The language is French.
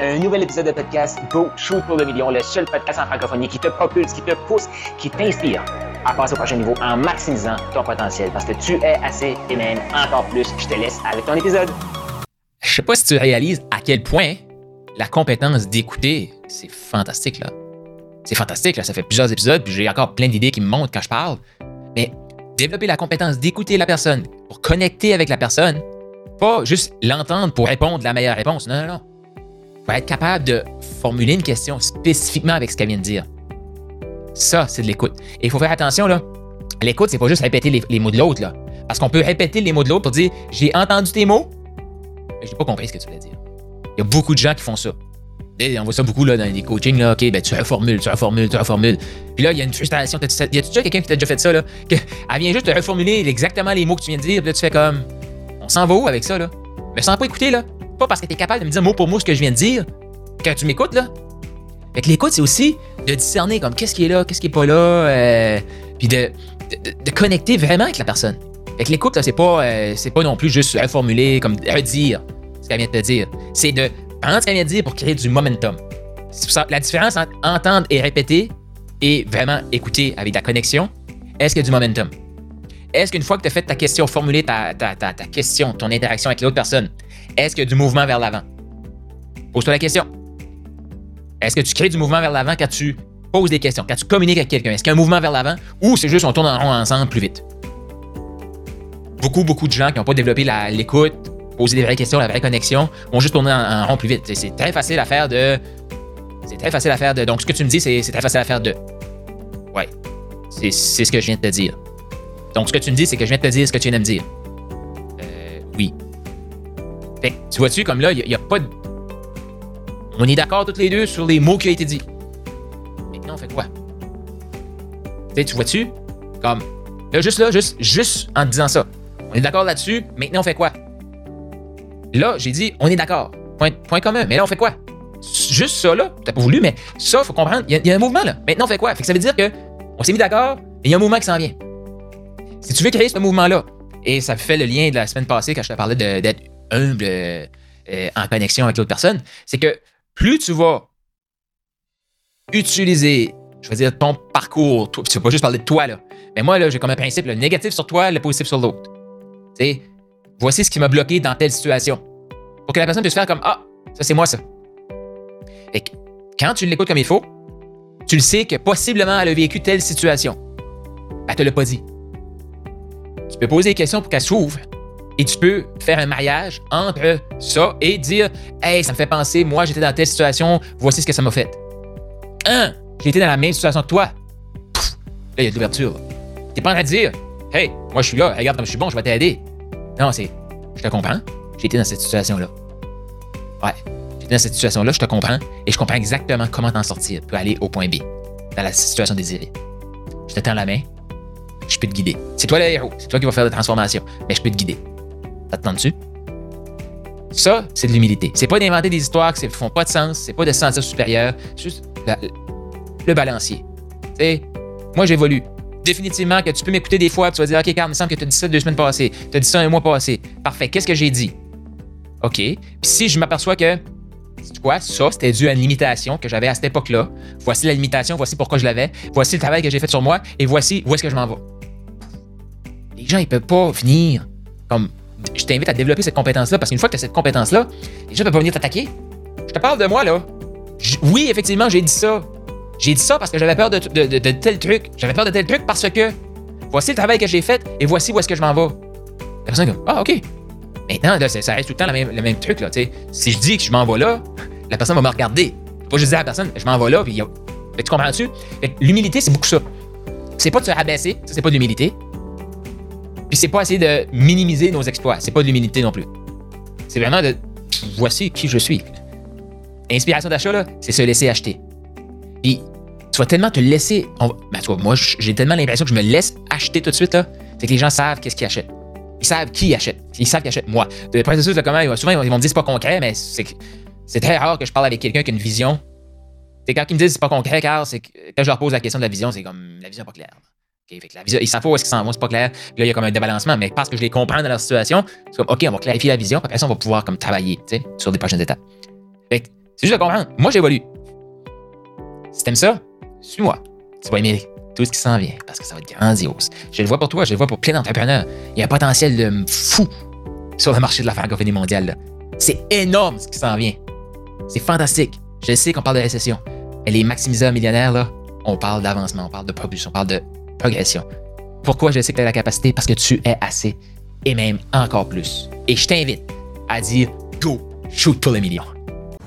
Un nouvel épisode de podcast Go Shoot pour le million, le seul podcast en francophonie qui te propulse, qui te pousse, qui t'inspire à passer au prochain niveau en maximisant ton potentiel parce que tu es assez et même encore plus. Je te laisse avec ton épisode. Je sais pas si tu réalises à quel point la compétence d'écouter, c'est fantastique là. C'est fantastique là, ça fait plusieurs épisodes, puis j'ai encore plein d'idées qui me montent quand je parle. Mais développer la compétence d'écouter la personne pour connecter avec la personne, pas juste l'entendre pour répondre la meilleure réponse. Non, non, non. Faut être capable de formuler une question spécifiquement avec ce qu'elle vient de dire. Ça, c'est de l'écoute. Et il faut faire attention, là. L'écoute, c'est pas juste répéter les, mots de l'autre, là. Parce qu'on peut répéter les mots de l'autre pour dire J'ai entendu tes mots, mais j'ai pas compris ce que tu voulais dire. Il y a beaucoup de gens qui font ça. On voit ça beaucoup là, dans les coachings. Là, OK, ben, tu reformules, tu reformules, tu reformules. Puis là, il y a une frustration. Y a déjà quelqu'un qui t'a déjà fait ça? Là, que, elle vient juste te reformuler exactement les mots que tu viens de dire. Puis là, tu fais comme On s'en va où avec ça? là? Mais sans pas écouter. là. Pas parce que tu es capable de me dire mot pour mot ce que je viens de dire. Quand tu m'écoutes, là. Fait que l'écoute, c'est aussi de discerner comme qu'est-ce qui est là, qu'est-ce qui est pas là. Euh, puis de, de, connecter vraiment avec la personne. Fait que l'écoute, là, c'est pas, euh, c'est pas non plus juste reformuler, comme redire ce qu'elle vient de te dire. C'est de prendre ce qu'elle vient de dire pour créer du momentum. La différence entre entendre et répéter et vraiment écouter avec la connexion, est-ce qu'il y a du momentum? Est-ce qu'une fois que tu as fait ta question, formulé ta, question, ton interaction avec l'autre personne, est-ce qu'il y a du mouvement vers l'avant? Pose-toi la question. Est-ce que tu crées du mouvement vers l'avant quand tu poses des questions, quand tu communiques avec quelqu'un? Est-ce qu'il y a un mouvement vers l'avant ou c'est juste on tourne en rond ensemble plus vite? Beaucoup, beaucoup de gens qui n'ont pas développé l'écoute, poser des vraies questions, la vraie connexion, vont juste tourner en, rond plus vite. C'est très facile à faire de. C'est très facile à faire de. Donc, ce que tu me dis, c'est très facile à faire de. Ouais. C'est ce que je viens de te dire. Donc, ce que tu me dis, c'est que je viens de te dire ce que tu viens de me dire. Euh, oui. Tu vois-tu, comme là, il n'y a, pas de. On est d'accord toutes les deux sur les mots qui ont été dit. Maintenant, on fait quoi? tu vois-tu? Comme. Là, juste là, juste, juste en disant ça. On est d'accord là-dessus. Maintenant, on fait quoi? Là, j'ai dit, on est d'accord. Point, point commun. Mais là, on fait quoi? Juste ça, là. T'as pas voulu, mais ça, faut comprendre. Il y, a un mouvement, là. Maintenant, on fait quoi? Fait que ça veut dire que on s'est mis d'accord et il y a un mouvement qui s'en vient. Si tu veux créer ce mouvement-là, et ça fait le lien de la semaine passée quand je te parlais d'être humble euh, en connexion avec l'autre personne, c'est que plus tu vas utiliser, je veux dire, ton parcours, tu vas pas juste parler de toi, là. Mais moi, là, j'ai comme un principe, le négatif sur toi, le positif sur l'autre. Voici ce qui m'a bloqué dans telle situation. Pour que la personne puisse faire comme Ah, ça c'est moi ça. Et quand tu l'écoutes comme il faut, tu le sais que possiblement elle a vécu telle situation. Elle te l'a pas dit. Tu peux poser des questions pour qu'elle s'ouvre. Et tu peux faire un mariage entre ça et dire Hey, ça me fait penser, moi j'étais dans telle situation, voici ce que ça m'a fait. Un, j'ai été dans la même situation que toi. là, il y a de l'ouverture. T'es pas en train de dire Hey, moi je suis là, regarde comme je suis bon, je vais t'aider. Non, c'est je te comprends, j'ai été dans cette situation-là. Ouais, j'ai été dans cette situation-là, je te comprends, et je comprends exactement comment t'en sortir pour aller au point B, dans la situation désirée. Je te tends la main, je peux te guider. C'est toi le héros, c'est toi qui vas faire la transformation, mais je peux te guider. Dessus? Ça, c'est de l'humilité. C'est pas d'inventer des histoires qui ne font pas de sens, c'est pas de se sentir supérieur, c'est juste le balancier. Tu sais, moi j'évolue définitivement que tu peux m'écouter des fois, et tu vas dire, OK, Carl, il me semble que tu as dit ça deux semaines passées, tu as dit ça un mois passé. Parfait, qu'est-ce que j'ai dit? OK. Puis si je m'aperçois que, tu quoi, ça, c'était dû à une limitation que j'avais à cette époque-là, voici la limitation, voici pourquoi je l'avais, voici le travail que j'ai fait sur moi, et voici où est-ce que je m'en vais. Les gens, ils peuvent pas venir comme. Je t'invite à développer cette compétence-là, parce qu'une fois que tu as cette compétence-là, les gens peuvent pas venir t'attaquer. Je te parle de moi, là. oui, effectivement, j'ai dit ça. J'ai dit ça parce que j'avais peur de, tel truc. J'avais peur de tel truc parce que voici le travail que j'ai fait et voici où est-ce que je m'en vais. La personne est comme Ah, OK. Maintenant, ça reste tout le temps le même, truc. Là, si je dis que je m'en vais là, la personne va me regarder. Pas juste dire à la personne, je m'en vais là, puis tu comprends-tu? L'humilité, c'est beaucoup ça. C'est pas de se rabaisser, c'est pas de l'humilité. Puis c'est pas essayer de minimiser nos exploits, c'est pas de l'humilité non plus. C'est vraiment de voici qui je suis. Inspiration d'achat, c'est se laisser acheter. Puis tu vas tellement te laisser. Ben, moi, j'ai tellement l'impression que je me laisse acheter tout de suite. C'est que les gens savent qu'est-ce qu'ils achètent. Ils savent qui achète. Ils savent qui achète moi. Le processus de comment, souvent, ils vont me dire c'est pas concret, mais c'est très rare que je parle avec quelqu'un qui a une vision. C'est quand ils me disent c'est pas concret, car quand je leur pose la question de la vision, c'est comme la vision n'est pas claire. Fait que la vision, ils savent où est-ce qu'ils s'en vont, c'est pas clair. là, il y a comme un débalancement, mais parce que je les comprends dans leur situation, c'est comme OK, on va clarifier la vision, après ça, on va pouvoir comme travailler sur des prochaines étapes. Fait C'est juste de comprendre. Moi, j'évolue. Si t'aimes ça, suis-moi. Tu vas aimer tout ce qui s'en vient parce que ça va être grandiose. Je le vois pour toi, je le vois pour plein d'entrepreneurs. Il y a un potentiel de fou sur le marché de la francophonie mondiale. C'est énorme ce qui s'en vient. C'est fantastique. Je sais qu'on parle de récession. Mais les maximiseurs millionnaires, là, on parle d'avancement, on parle de propulsion, on parle de progression. Pourquoi je sais que tu as la capacité? Parce que tu es assez et même encore plus. Et je t'invite à dire go, shoot pour le million.